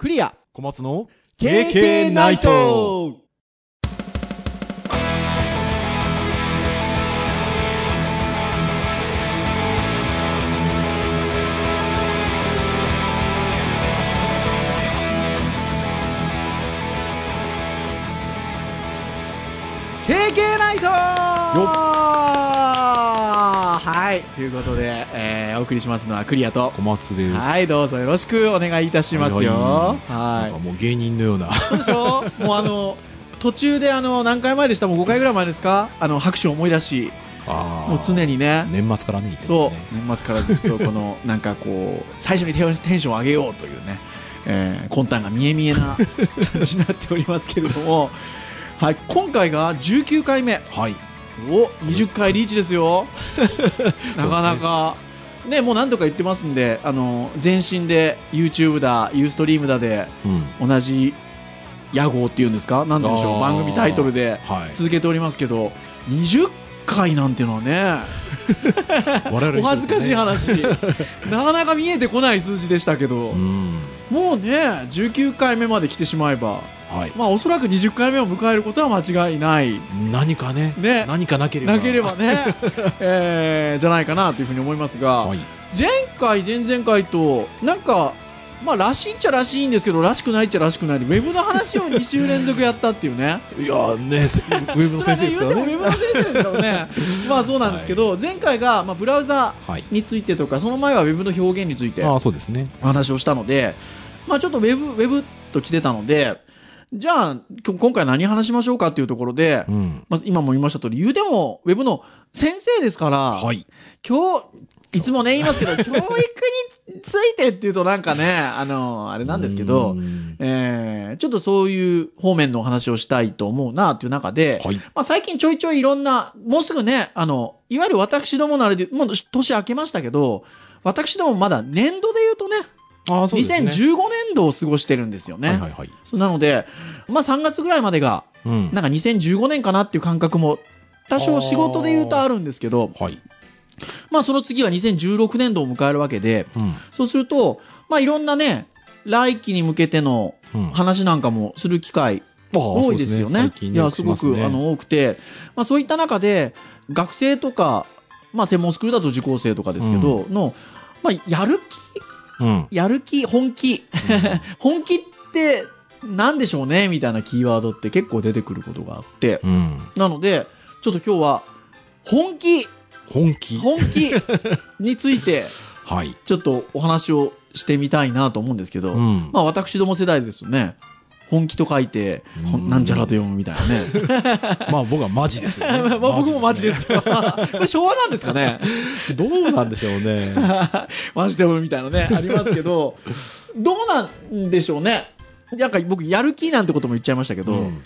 クリア。小松の KK ナイトはいということで、えーお送りしますのはクリアと。小松です。はいどうぞよろしくお願いいたしますよ。はい。もう芸人のような。そうでしょ？もうあの途中であの何回前でした？もう5回ぐらい前ですか？あの拍手を思い出し。あー。もう常にね。年末からね、言ってそう。年末からずっとこの なんかこう最初にテンテンションを上げようというね、えー、魂胆が見え見えな 感じになっておりますけれども、はい、今回が19回目。はい。お20回リーチですよ。なかなか。ね。もう何とか言ってますんであの全身で YouTube だユーストリームだでうん。同じ屋号っていうんですか？なんて言うんでしょう。番組タイトルではい。続けておりますけど20回なんていうのはね お恥ずかしい話。なかなか見えてこない数字でしたけど、うん。もうね19回目まで来てしまえばはい。まあおそらく20回目を迎えることは間違いない何かね。ね何かなければ。なければね、えーじゃないかなというふうに思いますが、はい。前回前々回となんかまあらしいっちゃらしいんですけどらしくないっちゃらしくないでウェブの話を2週連続やったっていうねいやーね、せウェブの先生ですからね。ねウェブの先生ですからね まあそうなんですけど、前回が、まあ、ブラウザはい。についてとかその前はウェブの表現についてああ、そうですね。お話をしたので、まあ、ちょっとウェブウェブと来てたのでじゃあ今回何話しましょうかっていうところで、うん。まず今も言いました通り言うてもウェブの先生ですから、はい。今日いつもね言いますけど 教育についてっていうとなんかねあのあれなんですけどう、んえーちょっとそういう方面のお話をしたいと思うなっていう中で、はい。まあ、最近ちょいちょいいろんな、もうすぐね、あの、いわゆる私どものあれで、もう年明けましたけど、私どもまだ年度で言うとね、ああ、そうですね。2015年度を過ごしてるんですよね。はいはいはい。なので、まあ3月ぐらいまでが、うん。なんか2015年かなっていう感覚も、多少仕事で言うとあるんですけど、はい。まあその次は2016年度を迎えるわけで、うん。そうすると、まあいろんなね、来期に向けてのうん。話なんかもする機会多いですよね。最近いや、すごく、ねあの、多くて、まあそういった中で、学生とか、まあ専門スクールだと受講生とかですけど、の、まあやる気、うん。やる気、本気。本気って何でしょうね？みたいなキーワードって結構出てくることがあって、うん。なので、ちょっと今日は、本気、本気？本気 について、はい。ちょっとお話をしてみたいなと思うんですけど、うん。まあ私ども世代ですとね、本気と書いて、なんちゃらと読むみたいなね。まあ僕はマジですよね。まあ僕もマジですよ。これ昭和なんですかねどうなんでしょうね。マジで読むみたいなね、ありますけど、どうなんでしょうね。なんか僕、やる気なんてことも言っちゃいましたけど、うん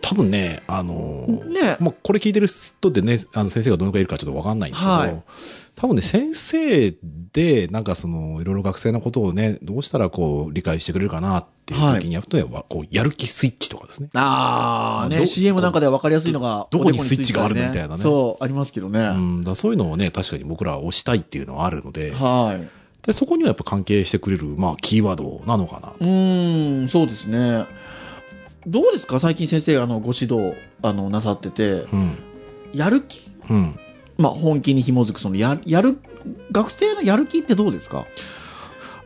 多分ね、あのーねまあ、これ聞いてる人でね、あの先生がどのくらいいるかちょっとわかんないんですけど、はい多分ね、先生で、なんかその、いろいろ学生のことをね、どうしたらこう、理解してくれるかなっていう時にやるとね、わこう、やる気スイッチとかですね。あーね、ど CM なんかでは分かりやすいのが、どどこにスイッチがあるみたいなねそう、ありますけどね。うん、だそういうのをね、確かに僕らは押したいっていうのはあるので、はい。でそこにはやっぱ関係してくれる、まあ、キーワードなのかな。うーん、そうですね。どうですか？最近先生、あの、ご指導、あの、なさってて、うん。やる気？うん。まあ、本気に紐づく、その、や、やる、学生のやる気ってどうですか？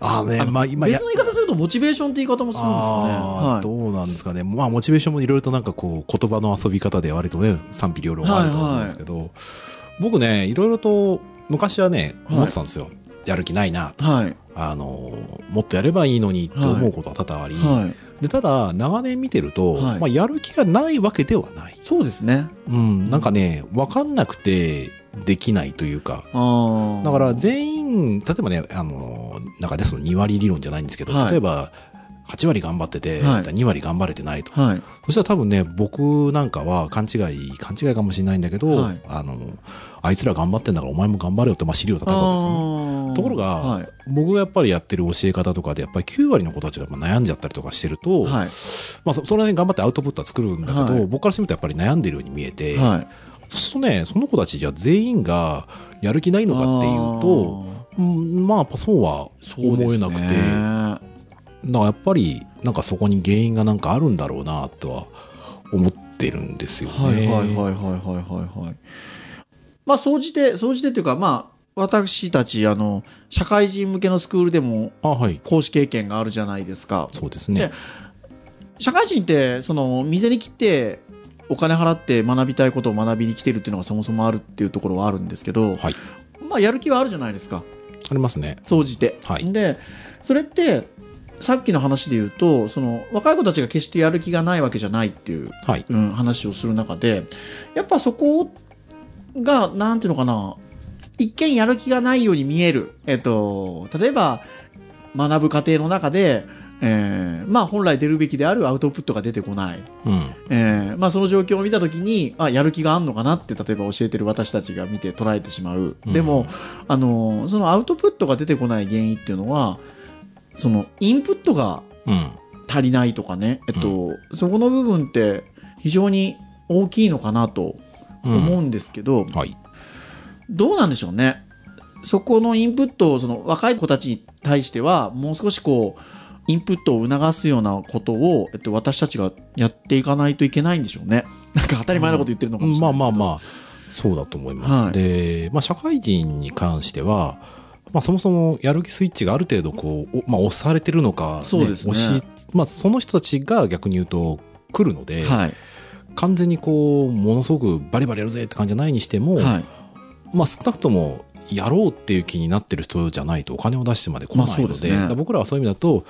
ああね、あのまあ今や別の言い方すると、モチベーションって言い方もするんですかね。はい。どうなんですかね。まあ、モチベーションもいろいろとなんかこう、言葉の遊び方で割とね、賛否両論あると思うんですけど、僕ね、いろいろと昔はね、はい思ってたんですよ。やる気ないなと。はい。あのー、もっとやればいいのにって思うことは多々あり、はい。で、ただ、長年見てると、はいまあ、やる気がないわけではない。そうですね。うん、なんかね、わかんなくてできないというか、ああ。だから全員、例えばね、あの、なんかね、その2割理論じゃないんですけど、はい例えば、8割頑張ってて、はい2割頑張れてないと。はい。そしたら多分ね、僕なんかは勘違い、勘違いかもしれないんだけど、はいあの、あいつら頑張ってんだからお前も頑張れよって、まあ、尻を叩くわけですよね。ところが、はい。僕がやっぱりやってる教え方とかで、やっぱり9割の子たちがまあ悩んじゃったりとかしてると、はい。まあそ、それなりに頑張ってアウトプットは作るんだけど、はい僕からしてみるとやっぱり悩んでるように見えて、はい。そうするとね、その子たちじゃ全員がやる気ないのかっていうと、うんまあ、そうは思えなくて、だからやっぱり、なんかそこに原因がなんかあるんだろうなとは思ってるんですよね。はいはいはいはいはいはいはい。まあ、総じて、総じてというか、まあ、私たち、あの、社会人向けのスクールでも。講師経験があるじゃないですか。そうですね。社会人って、その、店に来て、お金払って学びたいことを学びに来てるっていうのがそもそもあるっていうところはあるんですけど、はい。まあ、やる気はあるじゃないですか。ありますね。総じて。はいで、それって、さっきの話で言うと、その、若い子たちが決してやる気がないわけじゃないっていうはい。うん、話をする中でやっぱそこがなんていうのかな一見やる気がないように見える、えっと、例えば学ぶ過程の中で、えーまあ本来出るべきであるアウトプットが出てこない、うん。えーまあ、その状況を見た時にあやる気があんのかなって例えば教えてる私たちが見て捉えてしまう、うん。でもあのそのアウトプットが出てこない原因っていうのはそのインプットがうん。足りないとかね、えっと、そこの部分って非常に大きいのかなと思うんですけど、はい。どうなんでしょうね。そこのインプットをその若い子たちに対してはもう少しこうインプットを促すようなことを、えっと、私たちがやっていかないといけないんでしょうね。なんか当たり前のこと言ってるのかもしれまないあ。あまあまあ、そうだと思います。はいで、まあ社会人に関しては、まあそもそもやる気スイッチがある程度こう、おまあ押されてるのか、そうですね押し、まあその人たちが逆に言うと来るので、はい。完全にこう、ものすごくバリバリやるぜって感じじゃないにしても、はい。まあ少なくともやろうっていう気になってる人じゃないとお金を出してまで来ないので,、ね僕らはそういう意味だと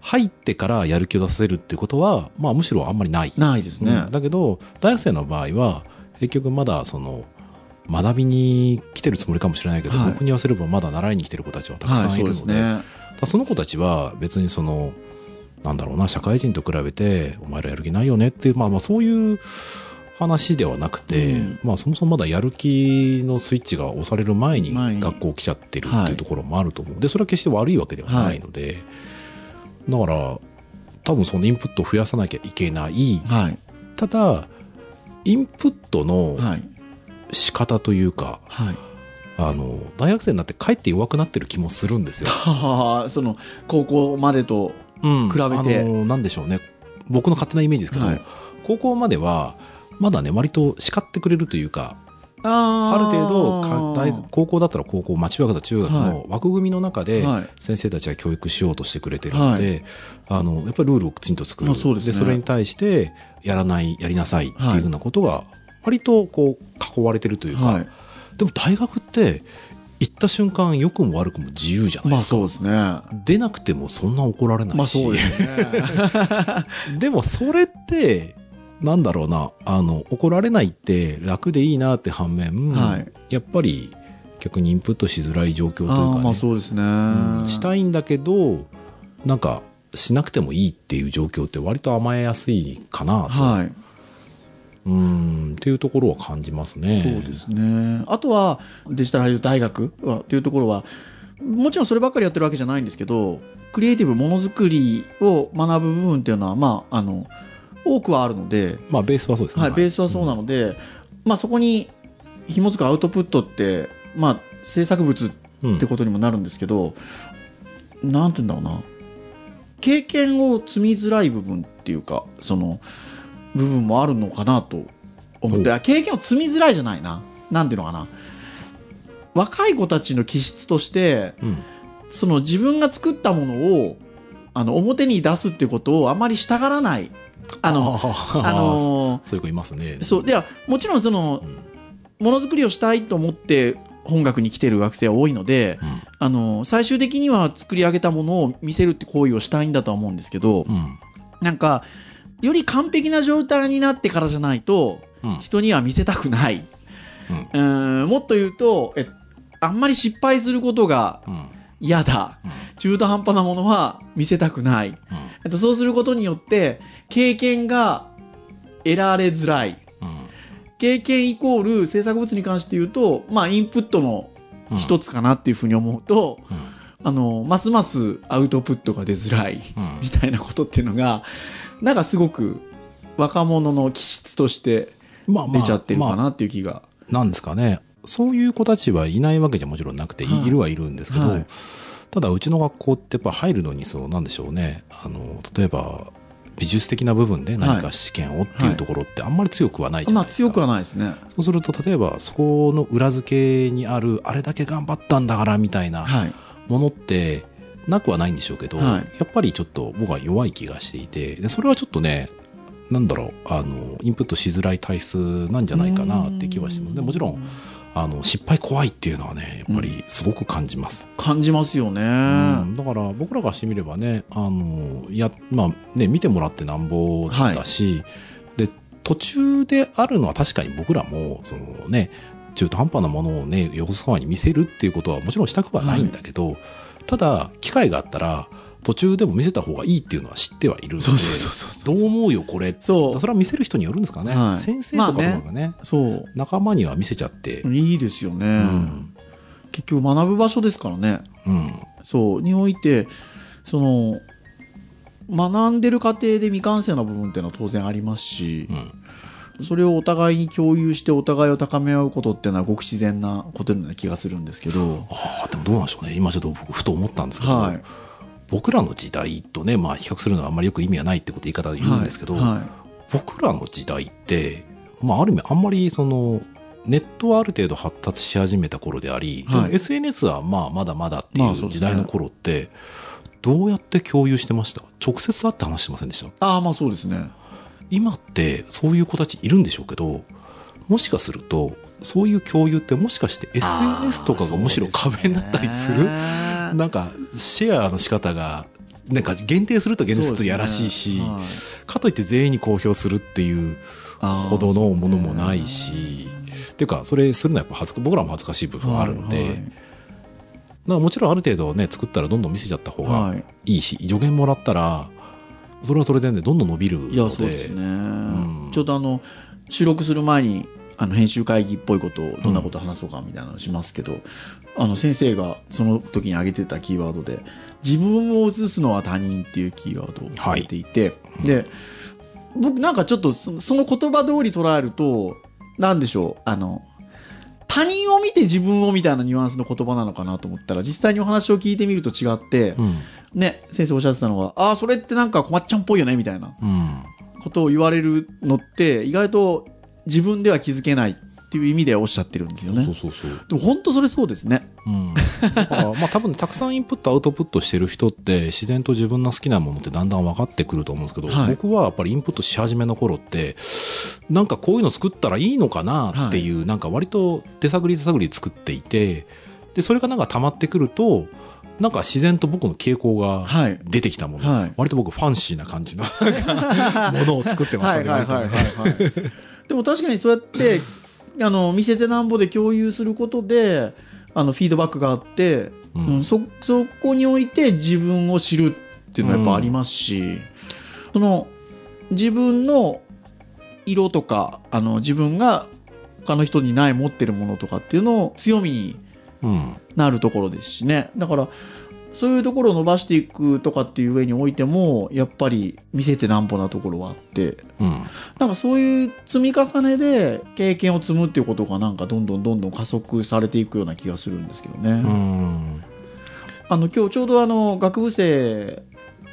入ってからやる気を出せるっていうことは、まあ、むしろあんまりない、ないですね。うんだけど大学生の場合は結局まだその学びに来てるつもりかもしれないけど、はい僕に言わせればまだ習いに来てる子たちはたくはい、さんいるので,、そうですね。その子たちは別にそのなんだろうな社会人と比べてお前らやる気ないよねっていう、まあ、まあそういう話ではなくて、うん。まあそもそもまだやる気のスイッチが押される前に学校来ちゃってるはい。っていうところもあると思う、でそれは決して悪いわけではないので、だから多分そのインプットを増やさなきゃいけない。はい。ただインプットのはい。仕方というか、はい。あの大学生になってかえって弱くなってる気もするんですよ。は はその、高校までと、うん。比べて。あのなんでしょうね。僕の勝手なイメージですけど、はい。高校まではまだね割と叱ってくれるというかあある程度か大は高校だったら高校、まあ、中学だったら中学はの枠組みの中ではい。先生たちが教育しようとしてくれてるので、あのやっぱりルールをきちんと作る、まあそうですね。それに対してやらないやりなさいっていうふうなことが割とこう囲われてるというか、はい。でも大学って行った瞬間良くも悪くも自由じゃないまあですか、そうですね。ま出なくてもそんな怒られないし、あそうですね。でもそれってなんだろうなあの怒られないって楽でいいなって反面、はいやっぱり逆にインプットしづらい状況というあか、ねーまあそうですね。うんしたいんだけどなんかしなくてもいいっていう状況って割と甘えやすいかなと、はい。うんっていうところは感じますね。そうですね。あとは、デジタル俳優大学はっていうところは、もちろんそればっかりやってるわけじゃないんですけど、クリエイティブものづくりを学ぶ部分っていうのは、まあ、あの、多くはあるので、まあベースはそうですね。はい、ベースはそうなので、まあそこに紐づくアウトプットって、まあ制作物うんってことにもなるんですけど、なんて言うんだろうな。経験を積みづらい部分っていうか、その、部分もあるのかなと思って、経験を積みづらいじゃないな。なんていうのかな。若い子たちの気質として、うんその自分が作ったものを、あの、表に出すっていうことをあまりしたがらない。あの、ああのそういう子いますね。そう。では、もちろんそのう、んものづくりをしたいと思って本学に来てる学生は多いので、うん。あの、最終的には作り上げたものを見せるって行為をしたいんだとは思うんですけど、うん。なんか、より完璧な状態になってからじゃないと、うん。人には見せたくない。うん。うん。もっと言うと、え、あんまり失敗することがうん嫌だ。うん中途半端なものは見せたくない。うんと、そうすることによって、経験が得られづらい。うん経験イコール制作物に関して言うと、まあ、インプットの一つかなっていうふうに思うと、うんあの、ますますアウトプットが出づらい、うんみたいなことっていうのが、なんかすごく若者の気質としてまあまあ出ちゃってるかまあなっていう気が。なんですかね。そういう子たちはいないわけじゃもちろんなくて、いはい。いるはいるんですけど、はい。ただうちの学校ってやっぱ入るのにそうなんでしょうね。あの例えば美術的な部分で何か試験をっていうところってあんまり強くはないじゃないですか、まあ強くはないですね。そうすると例えばそこの裏付けにあるあれだけ頑張ったんだからみたいなはい。ものってなくはないんでしょうけど、はい。やっぱりちょっと僕は弱い気がしていてでそれはちょっとねなんだろうあのインプットしづらい体質なんじゃないかなって気はしてます。ねもちろんあの失敗怖いっていうのはねやっぱりすごく感じます、感じますよね。うん。だから僕らがしてみればねあのや、まあね、見てもらってなんぼだし、で途中であるのは確かに僕らもそのね中途半端なものをね横須賀に見せるっていうことはもちろんしたくはないんだけど、ただ機会があったら途中でも見せた方がいいっていうのは知ってはいるのでどう思うよこれそう。それは見せる人によるんですかね、はい。先生とかとかがね,、そう。仲間には見せちゃって、いいですよね。うん。結局学ぶ場所ですからね。うん。そう。において、その、学んでる過程で未完成な部分っていうのは当然ありますしう、ん。それをお互いに共有してお互いを高め合うことっていうのはごく自然なことのような気がするんですけど、ああでもどうなんでしょうね。今ちょっと僕ふと思ったんですけど、はい。僕らの時代とね、まあ、比較するのはあんまりよく意味はないってこと言い方で言うんですけど、はいはい。僕らの時代って、まあ、ある意味あんまりそのネットはある程度発達し始めた頃であり、はい。SNS はまあまだまだっていう時代の頃って、どうやって共有してました？直接会って話してませんでした？ああ、まあそうですね。今ってそういう子たちいるんでしょうけどもしかするとそういう共有ってもしかして SNS とかがむしろ壁になったりする？ななんかシェアの仕方がなんか限定すると限定するとやらしいし、かといって全員に公表するっていうほどのものもないし、っていうかそれするのはやっぱ恥ずか僕らも恥ずかしい部分はあるんで、はいはい。だからもちろんある程度ね作ったらどんどん見せちゃった方がはい。いいし、助言もらったらそれはそれでねどんどん伸びるので。いや、そうですね。ん。ちょうどあの、収録する前に、あの、編集会議っぽいことを、どんなことを話そうかみたいなのしますけど、あの、先生がその時に挙げてたキーワードで、自分を映すのは他人っていうキーワードを挙げていて、で、僕なんかちょっとそその言葉通り捉えると、なんでしょう、あの、他人を見て自分をみたいなニュアンスの言葉なのかなと思ったら、実際にお話を聞いてみると違って、うん。ね、先生おっしゃってたのが、ああ、それってなんか困っちゃんっぽいよね、みたいな。うんことを言われるのって、意外と自分では気づけないっていう意味でおっしゃってるんですよね。そうそうそうでも本当それそうですね。うん、だからまあ多分たくさんインプットアウトプットしてる人って自然と自分の好きなものってだんだん分かってくると思うんですけど、はい僕はやっぱりインプットし始めの頃ってなんかこういうの作ったらいいのかなっていう、なんか割と手探り手探り作っていてでそれがなんか溜まってくるとなんか自然と僕の傾向がはい。出てきたもの、はい。割と僕ファンシーな感じの ものを作ってましたね。でも確かにそうやって、あの、見せてなんぼで共有することで、あの、フィードバックがあって、うん。うんそ、そこにおいて自分を知るっていうのはやっぱありますし、その、自分の色とか、あの、自分が他の人にない持ってるものとかっていうのを強みにうんなるところですしね。だから、そういうところを伸ばしていくとかっていう上においても、やっぱり見せてなんぼなところはあって、うん。なんかそういう積み重ねで経験を積むっていうことがなんかどんどんどんどん加速されていくような気がするんですけどね。うん。あの、今日ちょうどあの、学部生、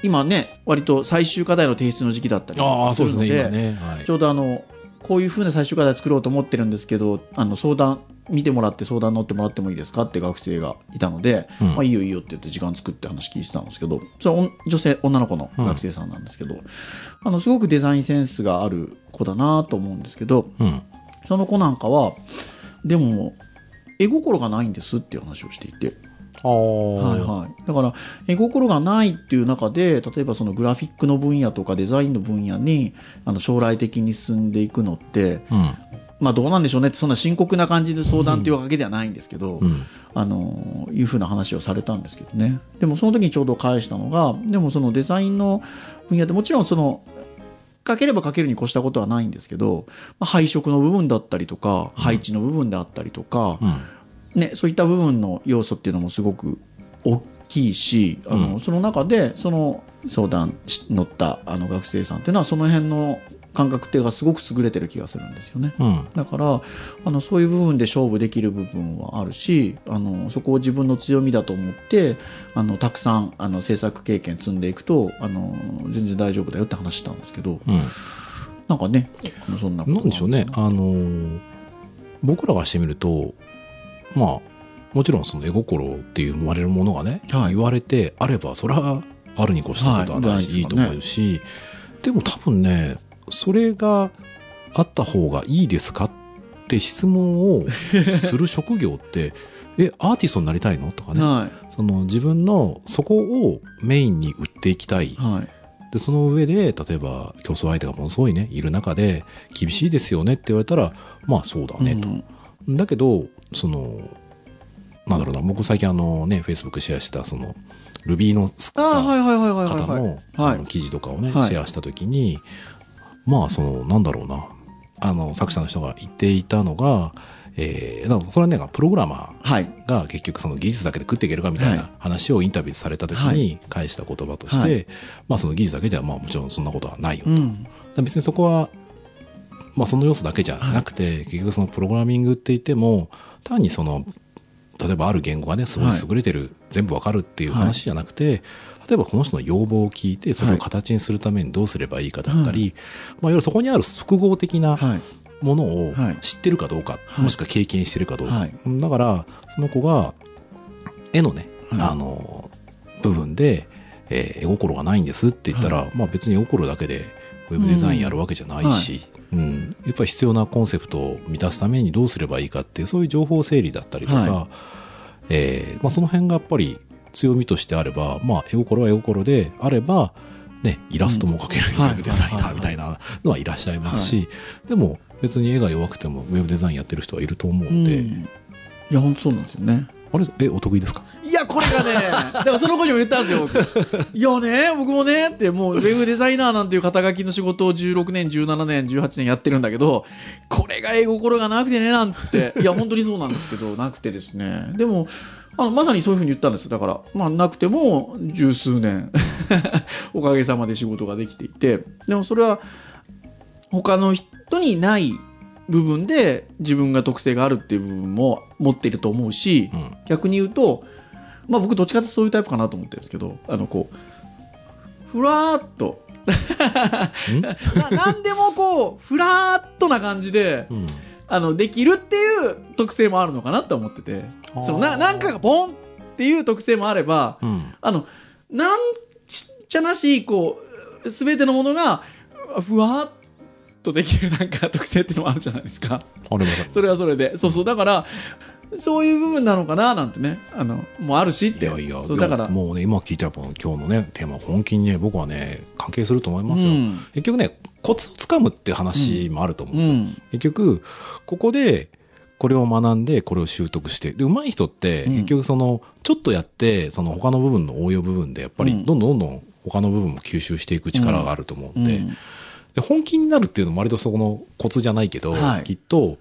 今ね、割と最終課題の提出の時期だったりああするので、そうですね今ね、はい。ちょうどあの、こういうふうな最終課題作ろうと思ってるんですけど、あの、相談、見てもらって相談乗ってもらってもいいですかって学生がいたので、うん。まあいいよいいよって言って時間作って話聞いてたんですけど、それ女性、女の子の学生さんなんですけど、あの、すごくデザインセンスがある子だなと思うんですけど、うん。その子なんかは、でも、絵心がないんですっていう話をしていて、はいはい。だから、絵心がないっていう中で、例えばそのグラフィックの分野とかデザインの分野に、あの、将来的に進んでいくのって、うんまあどうなんでしょうねって、そんな深刻な感じで相談っていうわけではないんですけど、うん。あの、いうふうな話をされたんですけどね。でもその時にちょうど返したのが、でもそのデザインの分野でもちろんその、かければかけるに越したことはないんですけど、まあ、配色の部分だったりとか、配置の部分であったりとか、うん。ね、そういった部分の要素っていうのもすごく大きいし、あのうん。その中でその相談し乗ったあの学生さんっていうのはその辺の感覚ってすごく優れてる気がするんですよね。うん。だからあのそういう部分で勝負できる部分はあるしあのそこを自分の強みだと思ってあのたくさんあの制作経験積んでいくとあの全然大丈夫だよって話したんですけどうん。なんかねそんなことなんでしょうね。あのー僕らがしてみると、まあ、もちろんその絵心っていう生まれるものがね、はい言われてあれば、それはあるに越したことはないはいし、いいと思うし、でも多分ね、それがあった方がいいですかって質問をする職業って、え、アーティストになりたいの？とかね、はその自分のそこをメインに売っていきたいい。はい。で、その上で、例えば競争相手がものすごいね、いる中で、厳しいですよねって言われたら、まあそうだねと。うんだけど、その、なんだろうな、僕最近あのね、Facebook シェアした、その、Ruby の作あっーはいはいはいはいた。方の記事とかをね、はいシェアしたときに、まあその、なんだろうな、あの、作者の人が言っていたのが、えー、だからそれはね、プログラマー、はい。が結局その技術だけで食っていけるかみたいはない話をインタビューされた時はに返した言葉として、はいまあその技術だけではまあもちろんそんなことはないよと。うん。別にそこは、まあその要素だけじゃなくて、結局そのプログラミングって言っても、単にその、例えばある言語がね、すごい優れてる、全部わかるっていう話じゃなくて、例えばこの人の要望を聞いて、それを形にするためにどうすればいいかだったり、まあいわゆるそこにある複合的なはい。ものをはい。知ってるかどうか、はい。もしくは経験してるかどうか、はい。だからその子が絵のね、はい。あの部分で、えー絵心がないんですって言ったら、まあ別に絵心だけでウェブデザインやるわけじゃないし、うん。やっぱり必要なコンセプトを満たすためにどうすればいいかっていうそういう情報整理だったりとか、はえーまあ、その辺がやっぱり強みとしてあれば、まあ、絵心は絵心であれば、ね、イラストも描けるウはい。ェブデザイナーみたいなのはい。らっしゃいますし、でも別に絵が弱くてもウェブデザインやってる人はいると思ううん。んで、いや、本当そうなんですよね。あれ、え、お得意ですか？いや、これがね、だからその子にも言ったんですよ、僕。いやね、僕もね、って、もう、ウェブデザイナーなんていう肩書きの仕事を16年、17年、18年やってるんだけど、これが絵心がなくてね、なんつって。いや、本当にそうなんですけど、なくてですね。でも、あの、まさにそういうふうに言ったんです。だから、まあ、なくても、十数年、おかげさまで仕事ができていて、でもそれは、他の人にない部分で自分が特性があるっていう部分も持っていると思うし、うん。逆に言うと、まあ僕どっちかってそういうタイプかなと思ってるんですけど、あのこう、ふらーっと、ななんでもこう、ふらーっとな感じで、うん。あの、できるっていう特性もあるのかなと思ってて、そのな、なんかがポンっていう特性もあれば、うん。あの、なんちっちゃなし、こう、すべてのものが、ふわーっとできるなんか特性っていうのもあるじゃないですか。それはそれで。そうそう。だから、そういう部分なのかななんてね。あの、もうあるしって。いやいや、だから。もうね、今聞いたら今日のね、テーマ、本気にね、僕はね、関係すると思いますよ。うん結局ね、コツをつかむって話もあると思うんですよ。うん。結局、ここで、これを学んで、これを習得して。で、上手い人って、うん結局その、ちょっとやって、その他の部分の応用部分で、やっぱり、うんどんどんどんどん他の部分も吸収していく力があると思うんで、うんで本気になるっていうのも割とそこのコツじゃないけど、はいきっと、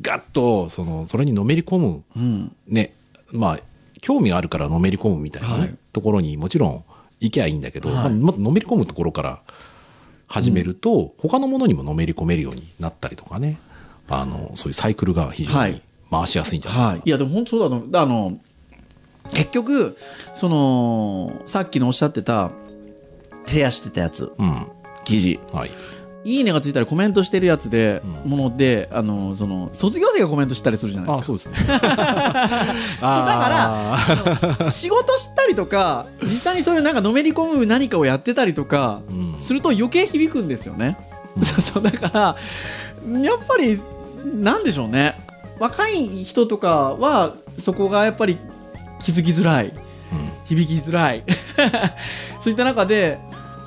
ガッと、その、それにのめり込む、うん。ね、まあ、興味があるからのめり込むみたいなね、はいところにもちろん行けばいいんだけど、はいまあ、のめり込むところから始めると、他のものにものめり込めるようになったりとかね、あの、そういうサイクルが非常にはい回しやすいんじゃない？かな。はい。いや、でも本当そうだと。あの、結局、その、さっきのおっしゃってた、シェアしてたやつ、うん。記事。はい。いいねがついたりコメントしてるやつで、うんもので、あの、その、卒業生がコメントしたりするじゃないあですか。そうですね。ら仕事したりとか、実際にそういうなんかのめり込む何かをやってたりとか、うんすると余計響くんですよね。うんそう そう、だから、やっぱり、なんでしょうね。若い人とかは、そこがやっぱり気づきづらい。うん響きづらい。そういった中で、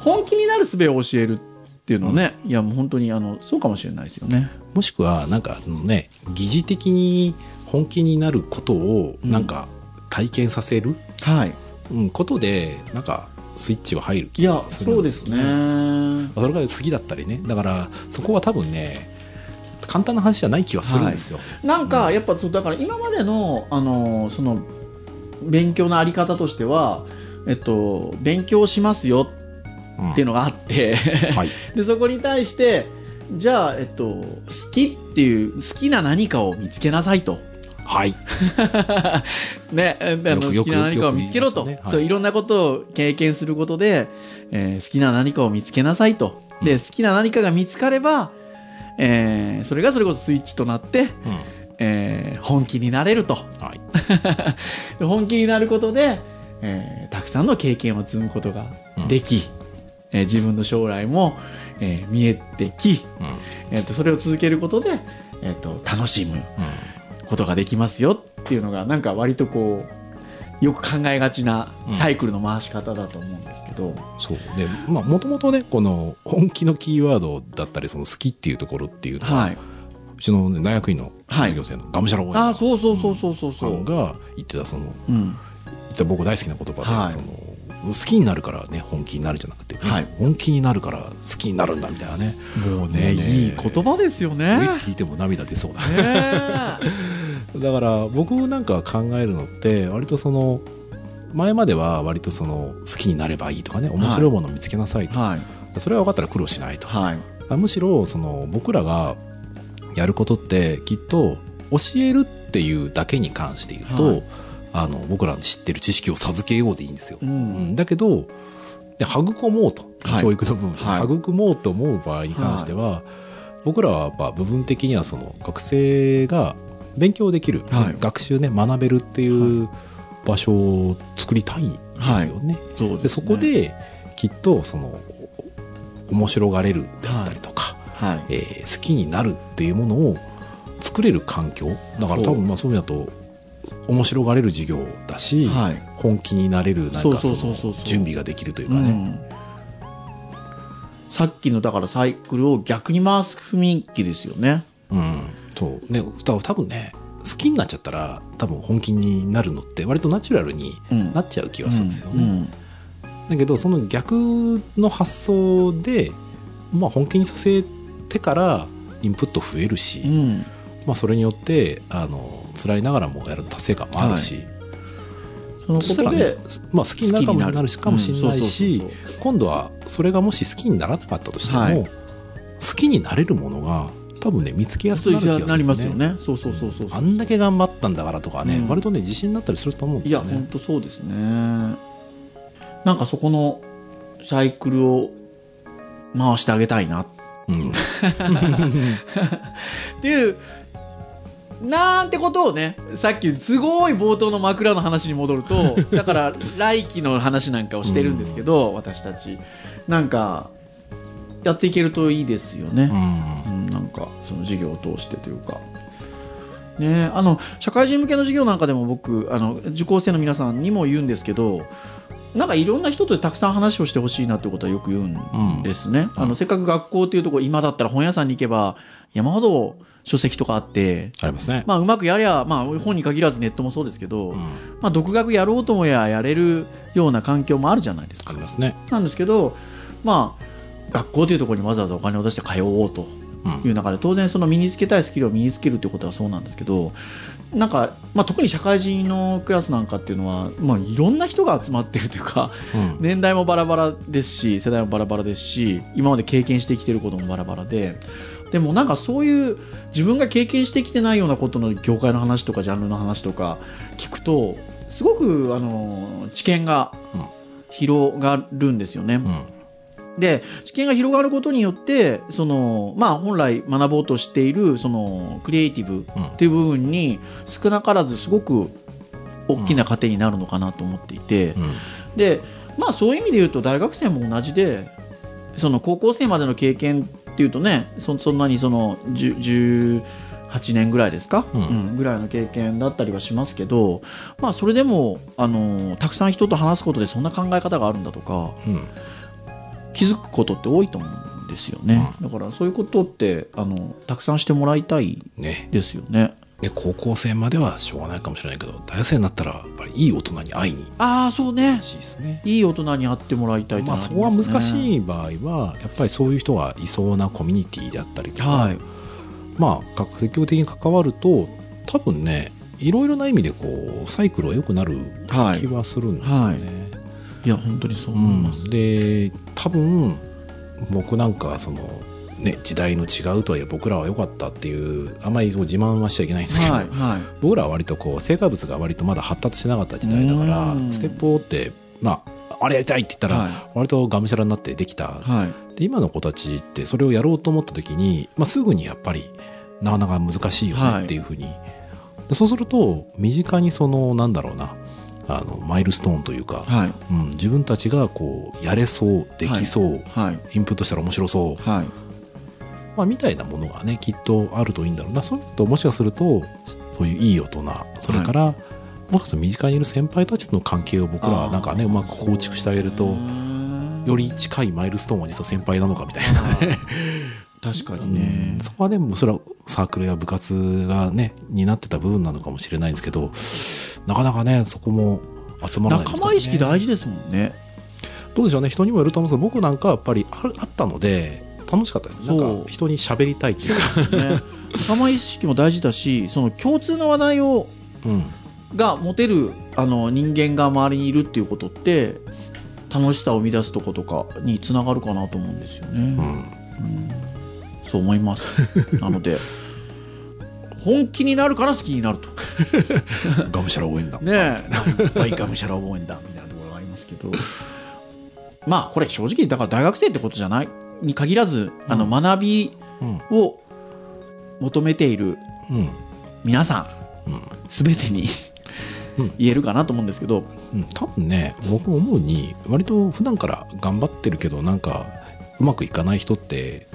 本気になる術を教えるっていうのはね、いやもう本当にあの、そうかもしれないですよね。もしくは、なんかね、疑似的に本気になることを、なんか体験させる、はい。うん、ことで、なんかスイッチが入るいや気が、するそうですんですよね。ね。それが好きだったりね。だから、そこは多分ね、簡単な話じゃない気はするんですよ。なんか、やっぱそう、だから今までの、あの、その、勉強のあり方としては、えっと、勉強しますよ。っていうのがあって、はい。でそこに対してじゃあ、えっと、好きっていう好きな何かを見つけなさいと。はい。ね、あの好きな何かを見つけろと、ねはいそういろんなことを経験することで、えー好きな何かを見つけなさいとで好きな何かが見つかれば、えーそれがそれこそスイッチとなって、うん。えー本気になれるとはい。で本気になることで、えーたくさんの経験を積むことができ、えー自分の将来も、えー見えてき、うん。えーとそれを続けることで、えーと楽しむうん。ことができますよっていうのがなんか割とこうよく考えがちなサイクルの回し方だと思うんですけど、そう。で、まあ、もともとね、この本気のキーワードだったり、その好きっていうところっていうのは、はい、うちの、ね、大学院のはい。授業生のガムシャラ応援ああそうそうそうそうそうが言ってた、その、うん、言った僕大好きな言葉で、はい。その、好きになるからね、本気になるじゃなくて、はい。本気になるから好きになるんだみたいなね。もうねね。いい言葉ですよね。いつ聞いても涙出そうだ。ね だから僕なんか考えるのって割とその前までは割とその好きになればいいとかね面白いものを見つけなさいと、はい。それは分かったら苦労しないと、はい。むしろその僕らがやることってきっと教えるっていうだけに関して言うと、はいあの僕らの知ってる知識を授けようでいいんですよ、ううん。んだけどで育もうと、はい。教育の部分。で、はい。育もうと思う場合に関しては、僕らはやっぱ部分的にはその学生が勉強できる、はい。学習ね学べるっていう場所を作りたいですよね。そうですね。でそこできっとその面白がれるであったりとか、はい。えー好きになるっていうものを作れる環境。だから多分まあそういう意味だと面白がれる授業だし、はい。本気になれるなんかその準備ができるといううかね。ん、さっきのだからサイクルを逆に回す雰囲気ですよね。うん、そう。ね多分多分ね好きになっちゃったら多分本気になるのって割とナチュラルにうん。なっちゃう気がするんですよね。うん。だけどその逆の発想で、まあ、本気にさせてからインプット増えるし、うんまあ、それによってあの辛いながらもやる達成感もあるし、そのこそしたらねとで、まあ、好きになるかもなる。しかもしれないし今度はそれがもし好きにならなかったとしても、はい。好きになれるものが多分ね見つけやすくそうなる気がすすよね。ますよね。そうそうそうそうあんだけ頑張ったんだからとかね、うん。割とね自信になったりすると思うんでいやすよね。本当そうですね。なんかそこのサイクルを回してあげたいな。うん。っていうなんてことをねさっきすごい冒頭の枕の話に戻ると だから来期の話なんかをしてるんですけど、私たち。なんかやっていけるといいですよね、うん。うん、なんかその授業を通してというか。ね、あの社会人向けの授業なんかでも僕あの受講生の皆さんにも言うんですけどなんかいろんな人とたくさん話をしてほしいなということはよく言うんですね、あのせっかく学校っていうところ今だったら本屋さんに行けば山ほど書籍とかあって、ありますね。まあ、うまくやりゃ、まあ、本に限らずネットもそうですけど、うん。まあ、独学やろうともややれるような環境もあるじゃないですか。ありますね。なんですけどまあ学校というところにわざわざお金を出して通おうとうんいう中で当然その身につけたいスキルを身につけるということはそうなんですけどなんか、まあ、特に社会人のクラスなんかっていうのは、まあ、いろんな人が集まってるというかうん。年代もバラバラですし世代もバラバラですし今まで経験してきてることもバラバラででもなんかそういう自分が経験してきてないようなことの業界の話とかジャンルの話とか聞くとすごくあの知見がうん。広がるんですよね。うんで知見が広がることによってその、まあ、本来学ぼうとしているそのクリエイティブうん。っていう部分に少なからずすごく大きな糧になるのかなと思っていて、うん。でまあそういう意味で言うと大学生も同じでその高校生までの経験っていうとねそそんなにその10 18年ぐらいですか、うん。うんぐらいの経験だったりはしますけど、まあ、それでもあのたくさん人と話すことでそんな考え方があるんだとかうん気づくことって多いと思うんですよね、だからそういうことってあのたくさんしてもらいたいねですよね。ね。高校生まではしょうがないかもしれないけど大学生になったらやっぱりいい大人に会いにああそうね欲しいですね。いい大人に会ってもらいたいとまあそこは難しい場合はやっぱりそういう人がいそうなコミュニティであったりとか、はい。まあ積極的に関わると多分ねいろいろな意味でこうサイクルは良くなるはい気はするんですよね。いや本当にそう思います、で多分僕なんかそのね時代の違うとはいえ僕らは良かったっていうあまりそう自慢はしちゃいけないんですけど、はいはい。僕らは割とこう成果物が割とまだ発達してなかった時代だからうん。ステップを追ってまああれやりたいって言ったら、は割とがむしゃらになってできた、はい。で今の子たちってそれをやろうと思った時に、まあ、すぐにやっぱりなかなか難しいよはいねっていうふうに、でそうすると身近にそのなんだろうなあのマイルストーンというか、はい。うん、自分たちがこうやれそうできそう、はい。インプットしたら面白そう、はい。まあ、みたいなものがねきっとあるといいんだろうな。そういうともしかするとそういういい大人それから、もしかしたら身近にいる先輩たちとの関係を僕らはなんかねうまく構築してあげるとより近いマイルストーンは実は先輩なのかみたいなね。確かにね。そこはね、もうそれはサークルや部活がね、担ってた部分なのかもしれないんですけど、なかなかね、そこも集まらない仲間意識大事。事ですもんねどうでしょうね、人にもよると思うんですけど、僕なんかはやっぱりああったので、楽しかったです。なんか人に喋りたいっていうか。ね仲間意識も大事だしその共通の話題をうん。が持てるあの人間が周りにいるっていうことって楽しさを生み出すとことかにつながるかなと思うんですよね、うん。うんそう思います。なので本気になるから好きになると。がむしゃら応援だ。ねえ。バイカムシャラ応援だみたいなところがありますけど。まあこれ正直だから大学生ってことじゃない。に限らずあの学びうん。を求めているうん。皆さんうん。全てにうん。言えるかなと思うんですけど。うん、多分ね僕思うに割と普段から頑張ってるけどなんかうまくいかない人って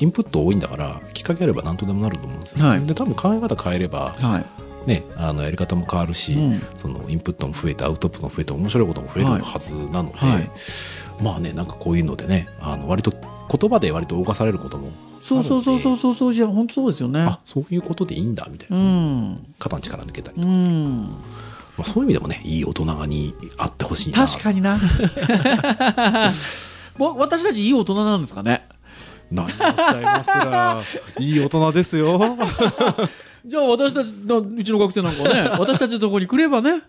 インプット多いんだからきっかけあれば何とでもなると思うんですよ、はい。で多分考え方変えれば、はい。ね、あのやり方も変わるし、うん。そのインプットも増えてアウトプットも増えて面白いことも増えるはずなので、はい。まあねなんかこういうのでねあの割と言葉で割と動かされることもそうそうそうそうそうそう。じゃあ本当そうですよね。あそういうことでいいんだみたいうな、ん。肩の力抜けたりうとかする、ん。まあ、そういう意味でもねいい大人にあってほしいな。確かにな。私たちいい大人なんですかね？何をおっしゃいますらいい大人ですよ。じゃあ私たちのうちの学生なんかはね 私たちのところに来ればね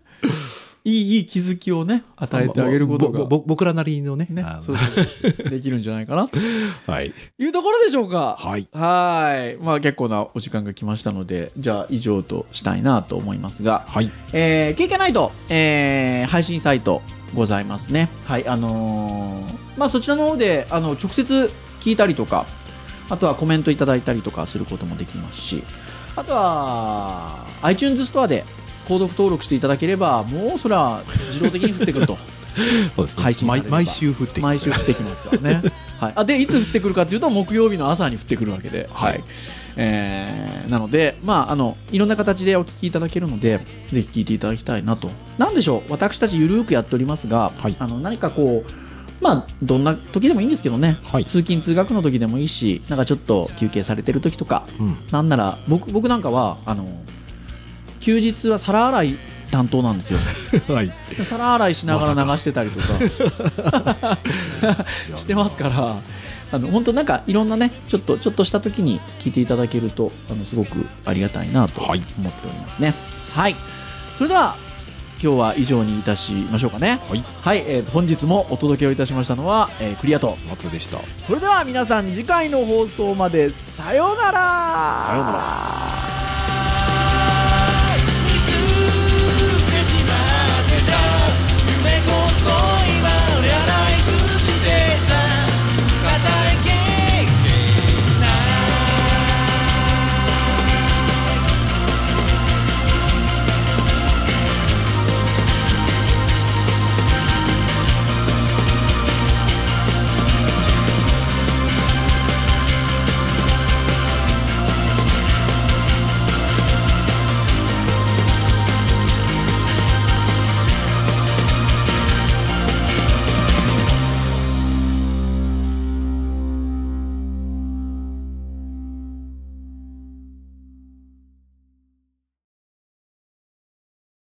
いいいい気づきをね与えてあげることがぼぼ僕らなりのね。ねそうそうできるんじゃないかなと。はい。いうところでしょうか。はい。はい。まあ結構なお時間が来ましたのでじゃあ以上としたいなと思いますが。はい。えー、KK ナイト、えー配信サイトございますね。はい、あのーまあそちらの方で、あの、直接聞いたりとか、あとはコメントいただいたりとかすることもできますし、あとは、iTunes ストアで購読登録していただければ、もうそれは自動的に降ってくると。そうですね。配信毎毎週降ってきます。毎週降ってきますからね。はい、あでいつ降ってくるかというと木曜日の朝に降ってくるわけで、はい。えーなので、まあ、あのいろんな形でお聞きいただけるのでぜひ聞いていただきたいなと。なんでしょう。私たちゆるーくやっておりますが、はい。あの何かこうまあ、どんな時でもいいんですけどね、はい。通勤・通学の時でもいいしなんかちょっと休憩されてる時とか。うん。なんなら僕僕なんかはあの休日は皿洗い担当なんですよ。はい。皿洗いしながら流してたりとか。してますから。あの本当なんかいろんなねちょっとちょっとした時に聞いていただけるとあのすごくありがたいなと思はい。っておりますね。はい、それでは今日は以上にいたしましょうかね。はい。はい、えー本日もお届けをいたしましたのは、えークリアと。松でした。それでは皆さん次回の放送までさようなら。さようなら